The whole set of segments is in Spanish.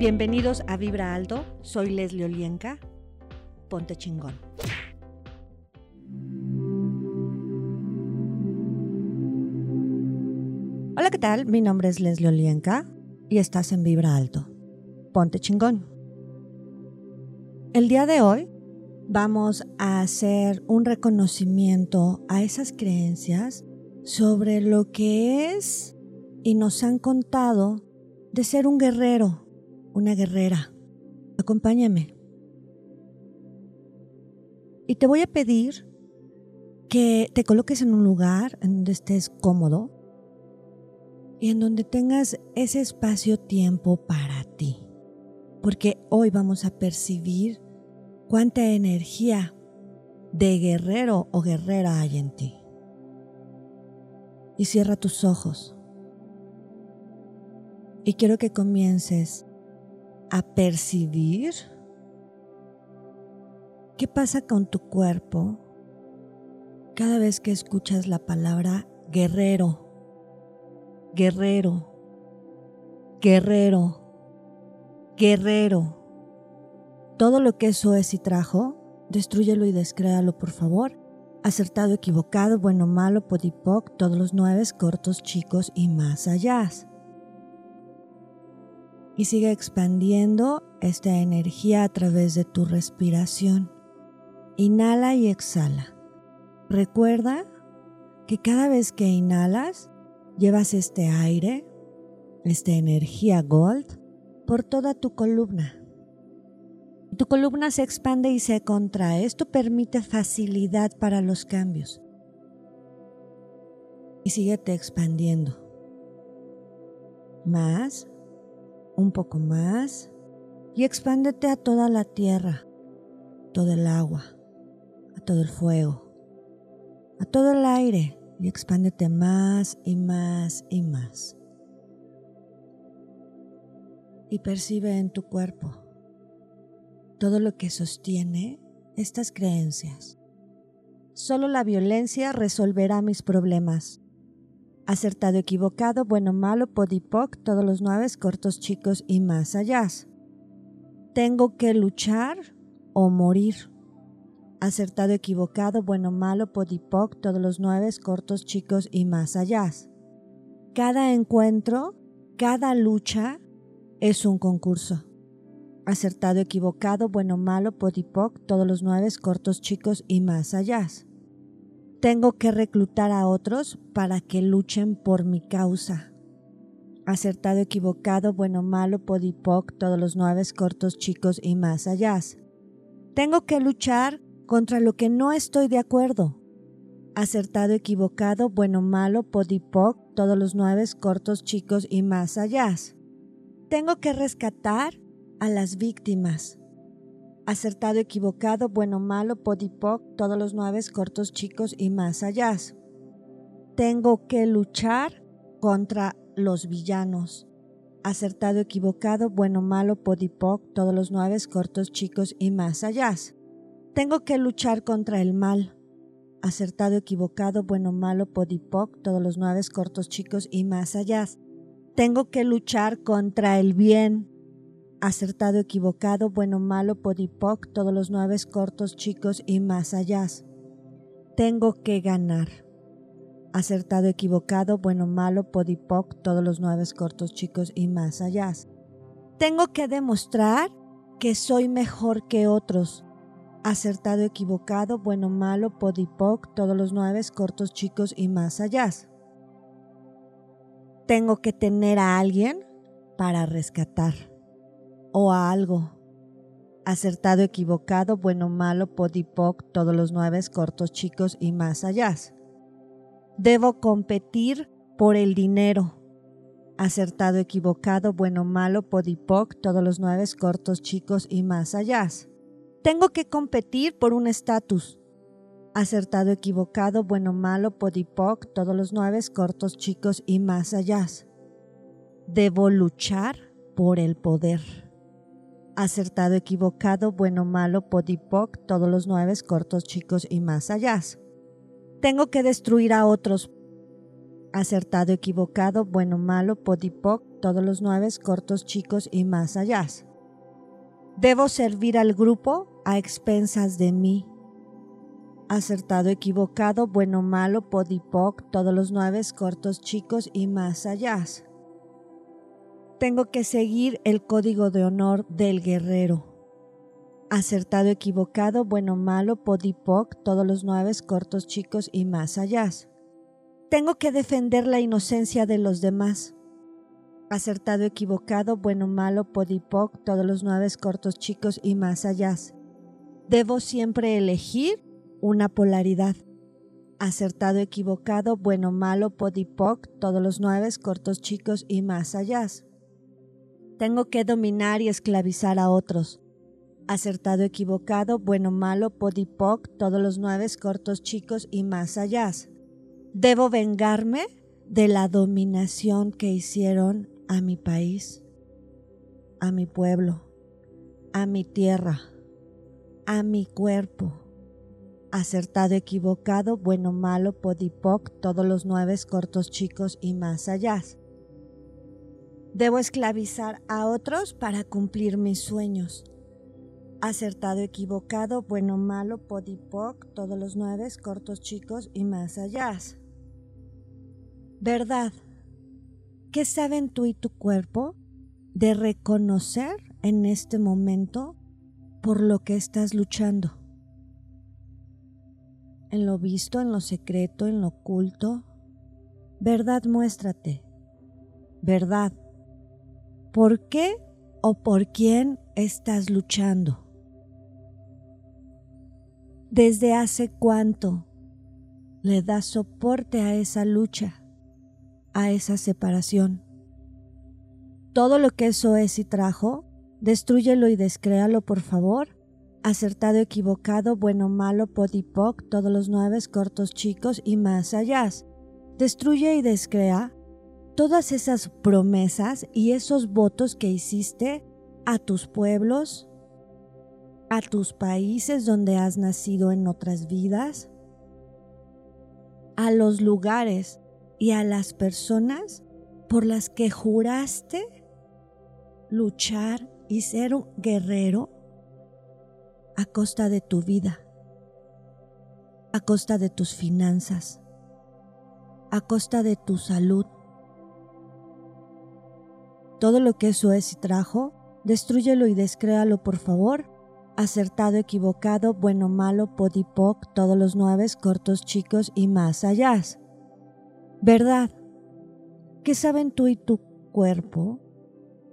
Bienvenidos a Vibra Alto, soy Leslie Olienka. Ponte chingón. Hola, ¿qué tal? Mi nombre es Leslie Olienka y estás en Vibra Alto. Ponte chingón. El día de hoy vamos a hacer un reconocimiento a esas creencias sobre lo que es y nos han contado de ser un guerrero, una guerrera. Acompáñame. Y te voy a pedir que te coloques en un lugar en donde estés cómodo y en donde tengas ese espacio-tiempo para ti. Porque hoy vamos a percibir cuánta energía de guerrero o guerrera hay en ti. Y cierra tus ojos. Y quiero que comiences a percibir qué pasa con tu cuerpo cada vez que escuchas la palabra guerrero, guerrero, guerrero, guerrero. Todo lo que eso es y trajo, destruyelo y descréalo, por favor. Acertado, equivocado, bueno, malo, podipoc, todos los nueve, cortos, chicos y más allá y sigue expandiendo esta energía a través de tu respiración. Inhala y exhala. Recuerda que cada vez que inhalas, llevas este aire, esta energía gold, por toda tu columna. Tu columna se expande y se contrae. Esto permite facilidad para los cambios. Y síguete expandiendo. Más un poco más y expándete a toda la tierra, todo el agua, a todo el fuego, a todo el aire y expándete más y más y más. Y percibe en tu cuerpo todo lo que sostiene estas creencias. Solo la violencia resolverá mis problemas acertado, equivocado, bueno, malo, podipoc, todos los nueve, cortos, chicos y más allá. Tengo que luchar o morir. Acertado, equivocado, bueno, malo, podipoc, todos los nueve, cortos, chicos y más allá. Cada encuentro, cada lucha es un concurso. Acertado, equivocado, bueno, malo, podipoc, todos los nueve, cortos, chicos y más allá. Tengo que reclutar a otros para que luchen por mi causa. Acertado, equivocado, bueno, malo, podipoc, todos los nueve cortos, chicos y más allá. Tengo que luchar contra lo que no estoy de acuerdo. Acertado, equivocado, bueno, malo, podipoc, todos los nueve cortos, chicos y más allá. Tengo que rescatar a las víctimas acertado, equivocado, bueno, malo, podipoc, todos los nueve cortos, chicos y más allá. Tengo que luchar contra los villanos. Acertado, equivocado, bueno, malo, podipoc, todos los nueve cortos, chicos y más allá. Tengo que luchar contra el mal. Acertado, equivocado, bueno, malo, podipoc, todos los nueve cortos, chicos y más allá. Tengo que luchar contra el bien acertado, equivocado, bueno, malo, podipoc, todos los nueve cortos, chicos y más allá. Tengo que ganar. Acertado, equivocado, bueno, malo, podipoc, todos los nueve cortos, chicos y más allá. Tengo que demostrar que soy mejor que otros. Acertado, equivocado, bueno, malo, podipoc, todos los nueve cortos, chicos y más allá. Tengo que tener a alguien para rescatar o a algo. Acertado, equivocado, bueno, malo, podipoc, todos los nueve cortos, chicos y más allá. Debo competir por el dinero. Acertado, equivocado, bueno, malo, podipoc, todos los nueve cortos, chicos y más allá. Tengo que competir por un estatus. Acertado, equivocado, bueno, malo, podipoc, todos los nueve cortos, chicos y más allá. Debo luchar por el poder acertado, equivocado, bueno, malo, podipoc, todos los nueve, cortos, chicos y más allá. Tengo que destruir a otros Acertado, equivocado, bueno, malo, podipoc, todos los nueve, cortos, chicos y más allá. Debo servir al grupo a expensas de mí. Acertado, equivocado, bueno, malo, podipoc, todos los nueve, cortos, chicos y más allá. Tengo que seguir el código de honor del guerrero. Acertado, equivocado, bueno, malo, podipoc, todos los nueve, cortos, chicos y más allá. Tengo que defender la inocencia de los demás. Acertado, equivocado, bueno, malo, podipoc, todos los nueve cortos, chicos y más allá. Debo siempre elegir una polaridad. Acertado, equivocado, bueno, malo, podipoc, todos los nueve cortos, chicos y más allá. Tengo que dominar y esclavizar a otros. Acertado, equivocado, bueno, malo, podipoc, todos los nueve cortos, chicos y más allá. Debo vengarme de la dominación que hicieron a mi país, a mi pueblo, a mi tierra, a mi cuerpo. Acertado, equivocado, bueno, malo, podipoc, todos los nueve cortos, chicos y más allá. Debo esclavizar a otros para cumplir mis sueños. Acertado, equivocado, bueno, malo, podipoc, todos los nueve cortos, chicos y más allá. ¿Verdad? ¿Qué saben tú y tu cuerpo de reconocer en este momento por lo que estás luchando? En lo visto, en lo secreto, en lo oculto. Verdad, muéstrate. Verdad. ¿Por qué o por quién estás luchando? ¿Desde hace cuánto le das soporte a esa lucha? a esa separación. Todo lo que eso es y trajo, destruyelo y descréalo, por favor. Acertado, equivocado, bueno, malo, podipoc, todos los nueve, cortos, chicos y más allá. Destruye y descrea todas esas promesas y esos votos que hiciste a tus pueblos, a tus países donde has nacido en otras vidas, a los lugares y a las personas por las que juraste luchar y ser un guerrero a costa de tu vida, a costa de tus finanzas, a costa de tu salud. Todo lo que eso es y trajo, destruyelo y descréalo por favor. Acertado, equivocado, bueno, malo, podipoc, todos los nueve, cortos, chicos y más allá. ¿Verdad? ¿Qué saben tú y tu cuerpo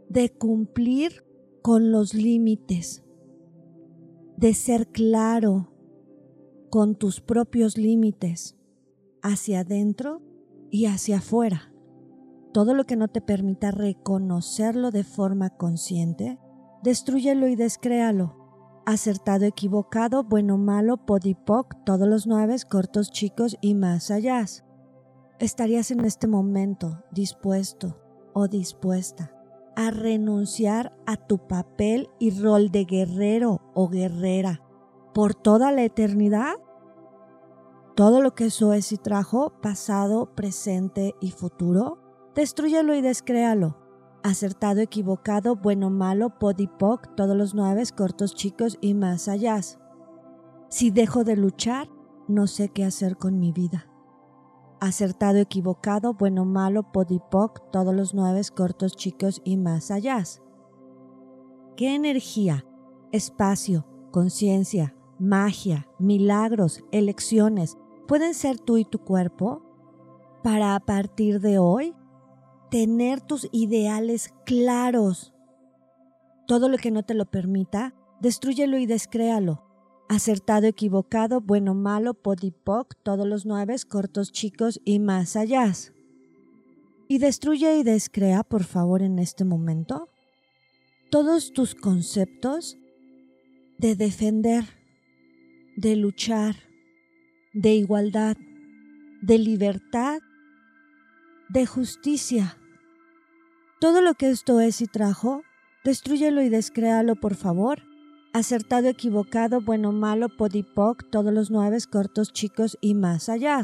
de cumplir con los límites? De ser claro con tus propios límites hacia adentro y hacia afuera. Todo lo que no te permita reconocerlo de forma consciente, destruyelo y descréalo. Acertado, equivocado, bueno, malo, podipoc, todos los nueve, cortos, chicos y más allá estarías en este momento dispuesto o dispuesta a renunciar a tu papel y rol de guerrero o guerrera por toda la eternidad? Todo lo que eso es y trajo, pasado, presente y futuro, destruyelo y descréalo. Acertado, equivocado, bueno, malo, podipoc, todos los nueve, cortos, chicos y más allá. Si dejo de luchar, no sé qué hacer con mi vida acertado, equivocado, bueno, malo, podipoc, todos los nueve cortos, chicos y más allá. ¿Qué energía, espacio, conciencia, magia, milagros, elecciones pueden ser tú y tu cuerpo para a partir de hoy tener tus ideales claros? Todo lo que no te lo permita, destruyelo y descréalo acertado, equivocado, bueno, malo, podipoc, todos los nueve, cortos, chicos y más allá. Y destruye y descrea, por favor, en este momento, todos tus conceptos de defender, de luchar, de igualdad, de libertad, de justicia. Todo lo que esto es y trajo, destruyelo y descréalo, por favor, acertado, equivocado, bueno, malo, podipoc, todos los nueve, cortos, chicos y más allá.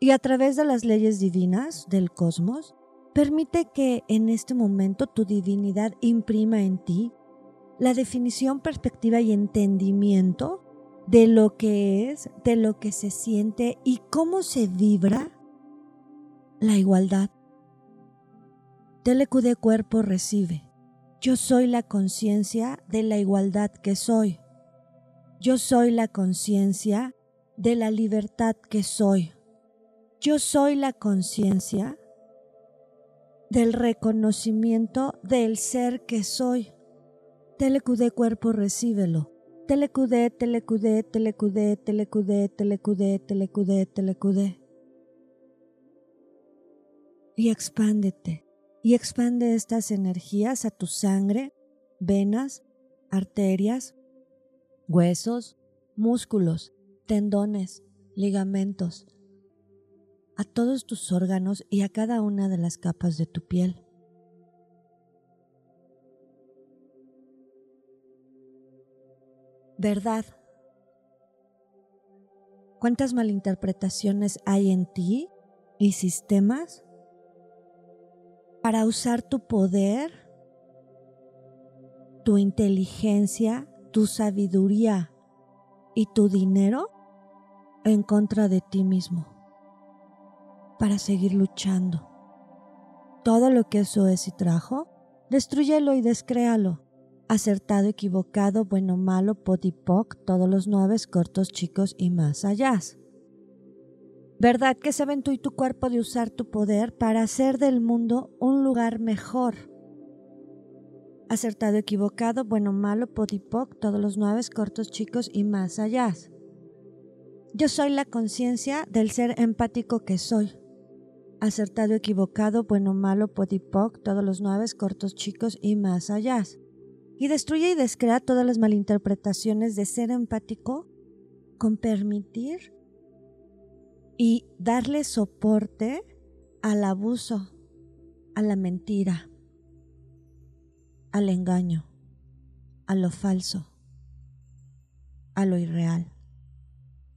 Y a través de las leyes divinas del cosmos, permite que en este momento tu divinidad imprima en ti la definición, perspectiva y entendimiento de lo que es, de lo que se siente y cómo se vibra la igualdad. TLQ cuerpo recibe. Yo soy la conciencia de la igualdad que soy. Yo soy la conciencia de la libertad que soy. Yo soy la conciencia del reconocimiento del ser que soy. Telecudé cuerpo, recíbelo. Telecudé, telecudé, telecudé, telecudé, telecudé, telecudé, telecudé. Y expándete. Y expande estas energías a tu sangre, venas, arterias, huesos, músculos, tendones, ligamentos, a todos tus órganos y a cada una de las capas de tu piel. Verdad. ¿Cuántas malinterpretaciones hay en ti y sistemas para usar tu poder, tu inteligencia, tu sabiduría y tu dinero en contra de ti mismo para seguir luchando. Todo lo que eso es y trajo, destruyelo y descréalo. Acertado, equivocado, bueno, malo, potipoc, todos los nueve, cortos, chicos y más allá. ¿Verdad que saben tú y tu cuerpo de usar tu poder para hacer del mundo un lugar mejor? Acertado, equivocado, bueno, malo, potipoc, todos los nueve, cortos, chicos y más allá. Yo soy la conciencia del ser empático que soy. Acertado, equivocado, bueno, malo, podipoc, todos los nueve, cortos, chicos y más allá. Y destruye y descrea todas las malinterpretaciones de ser empático con permitir y darle soporte al abuso, a la mentira, al engaño, a lo falso, a lo irreal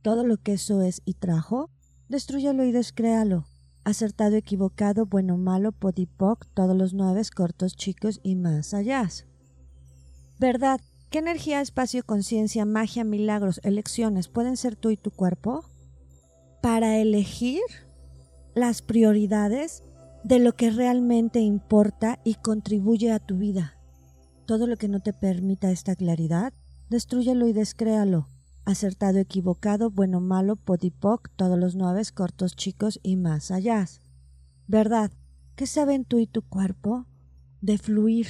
todo lo que eso es y trajo, destruyalo y descréalo. Acertado, equivocado, bueno, malo, podipoc, todos los nueve, cortos, chicos y más allá. ¿Verdad? ¿Qué energía, espacio, conciencia, magia, milagros, elecciones pueden ser tú y tu cuerpo? Para elegir las prioridades de lo que realmente importa y contribuye a tu vida. Todo lo que no te permita esta claridad, destruyelo y descréalo acertado, equivocado, bueno, malo, podipoc, todos los nueve, cortos, chicos y más allá. ¿Verdad? ¿Qué saben tú y tu cuerpo? De fluir,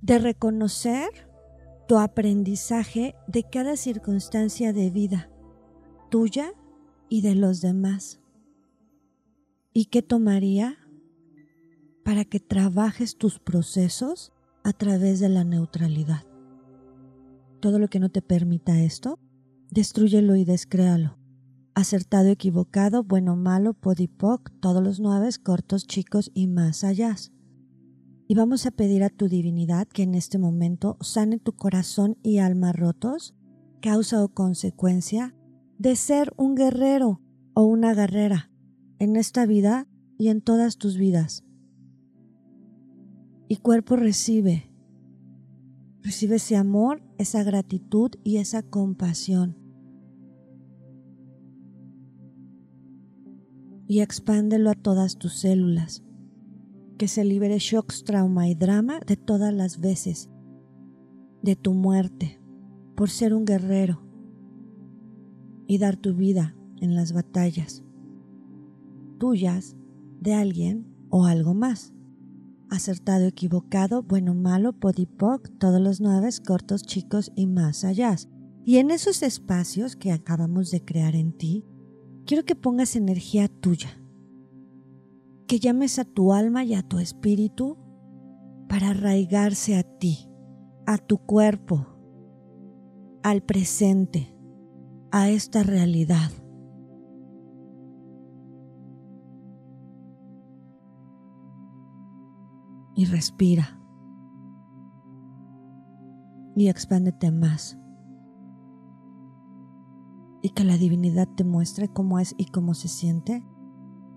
de reconocer tu aprendizaje de cada circunstancia de vida, tuya y de los demás. ¿Y qué tomaría para que trabajes tus procesos a través de la neutralidad? todo lo que no te permita esto, destruyelo y descréalo. Acertado, equivocado, bueno, malo, podipoc, todos los nueve, cortos, chicos y más allá. Y vamos a pedir a tu divinidad que en este momento sane tu corazón y alma rotos, causa o consecuencia de ser un guerrero o una guerrera en esta vida y en todas tus vidas. Y cuerpo recibe Recibe ese amor, esa gratitud y esa compasión. Y expándelo a todas tus células. Que se libere shocks, trauma y drama de todas las veces de tu muerte por ser un guerrero y dar tu vida en las batallas tuyas, de alguien o algo más acertado, equivocado, bueno, malo, podipoc, todos los nueve, cortos, chicos y más allá. Y en esos espacios que acabamos de crear en ti, quiero que pongas energía tuya, que llames a tu alma y a tu espíritu para arraigarse a ti, a tu cuerpo, al presente, a esta realidad. y respira. Y expándete más. y que la divinidad te muestre cómo es y cómo se siente,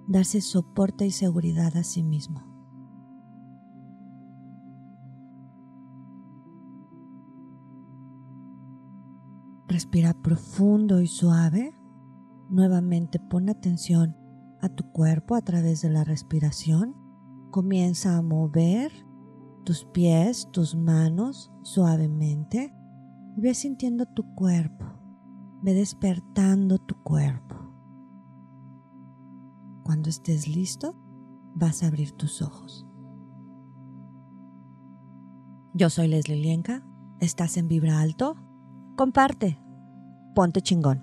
darse soporte y seguridad a sí mismo. Respira profundo y suave. Nuevamente pon atención a tu cuerpo a través de la respiración. Comienza a mover tus pies, tus manos suavemente y ve sintiendo tu cuerpo. Ve despertando tu cuerpo. Cuando estés listo, vas a abrir tus ojos. Yo soy Leslie Lienka. ¿Estás en Vibra Alto? Comparte. Ponte chingón.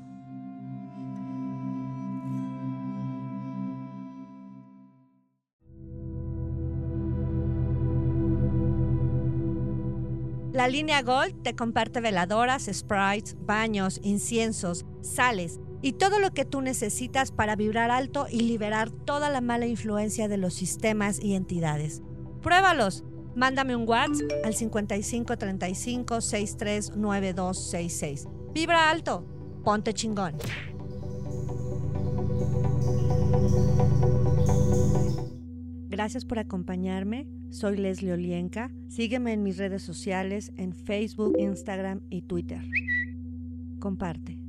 La línea Gold te comparte veladoras, sprites, baños, inciensos, sales y todo lo que tú necesitas para vibrar alto y liberar toda la mala influencia de los sistemas y entidades. Pruébalos. Mándame un WhatsApp al 55 35 63 9266. Vibra alto. Ponte chingón. Gracias por acompañarme. Soy Leslie Olienka. Sígueme en mis redes sociales en Facebook, Instagram y Twitter. Comparte.